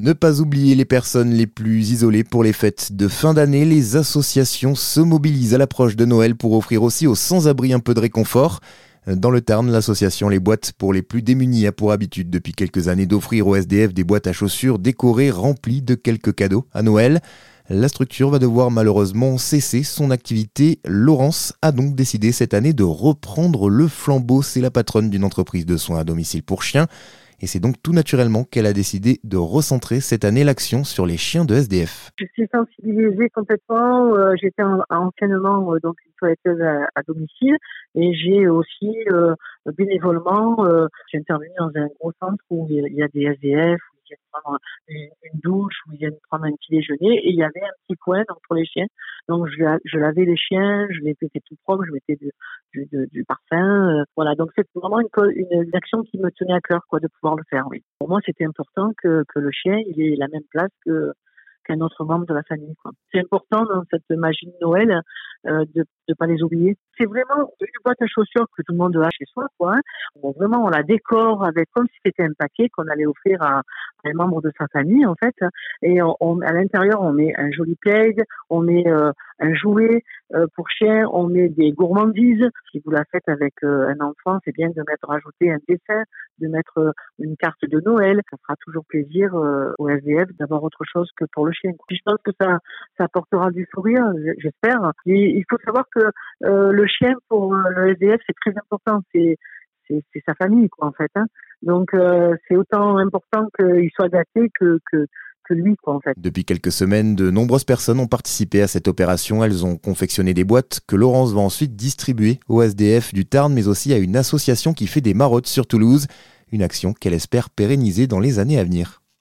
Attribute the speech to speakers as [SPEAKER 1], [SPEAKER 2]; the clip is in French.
[SPEAKER 1] Ne pas oublier les personnes les plus isolées pour les fêtes de fin d'année. Les associations se mobilisent à l'approche de Noël pour offrir aussi aux sans-abri un peu de réconfort. Dans le Tarn, l'association Les Boîtes pour les plus démunis a pour habitude depuis quelques années d'offrir aux SDF des boîtes à chaussures décorées remplies de quelques cadeaux à Noël. La structure va devoir malheureusement cesser son activité. Laurence a donc décidé cette année de reprendre le flambeau. C'est la patronne d'une entreprise de soins à domicile pour chiens. Et c'est donc tout naturellement qu'elle a décidé de recentrer cette année l'action sur les chiens de SDF.
[SPEAKER 2] Je suis sensibilisée complètement. Euh, j'étais anciennement euh, donc une toiletteuse à, domicile et j'ai aussi euh, bénévolement, j'ai intervenu dans un gros centre où il y a des SDF, viennent prendre une, douche, ou ils viennent prendre un petit déjeuner, et il y avait un petit coin pour les chiens. Donc je, lavais les chiens, je les faisais tout propre, je mettais du, parfum, euh, voilà. Donc c'est vraiment une, une, action qui me tenait à cœur, quoi, de pouvoir le faire. Oui. Pour moi, c'était important que, que le chien, il ait la même place que qu'un autre membre de la famille. C'est important dans cette magie de Noël euh, de ne pas les oublier. C'est vraiment une boîte à chaussures que tout le monde a chez soi. Quoi, hein. vraiment, on la décore avec comme si c'était un paquet qu'on allait offrir à, un membre de sa famille en fait. Et on, à l'intérieur, on met un joli plaid, on met euh, un jouet euh, pour chien, on met des gourmandises. Si vous la faites avec euh, un enfant, c'est bien de mettre rajouter un dessin, de mettre une carte de Noël. Ça fera toujours plaisir au SDF d'avoir autre chose que pour le chien. Je pense que ça, ça apportera du sourire, j'espère. Il faut savoir que le chien pour le SDF c'est très important. C'est c'est sa famille quoi en fait. Hein. Donc euh, c'est autant important qu'il soit que, que, que lui quoi en fait.
[SPEAKER 1] Depuis quelques semaines, de nombreuses personnes ont participé à cette opération. Elles ont confectionné des boîtes que Laurence va ensuite distribuer au SDF du Tarn, mais aussi à une association qui fait des marottes sur Toulouse. Une action qu'elle espère pérenniser dans les années à venir.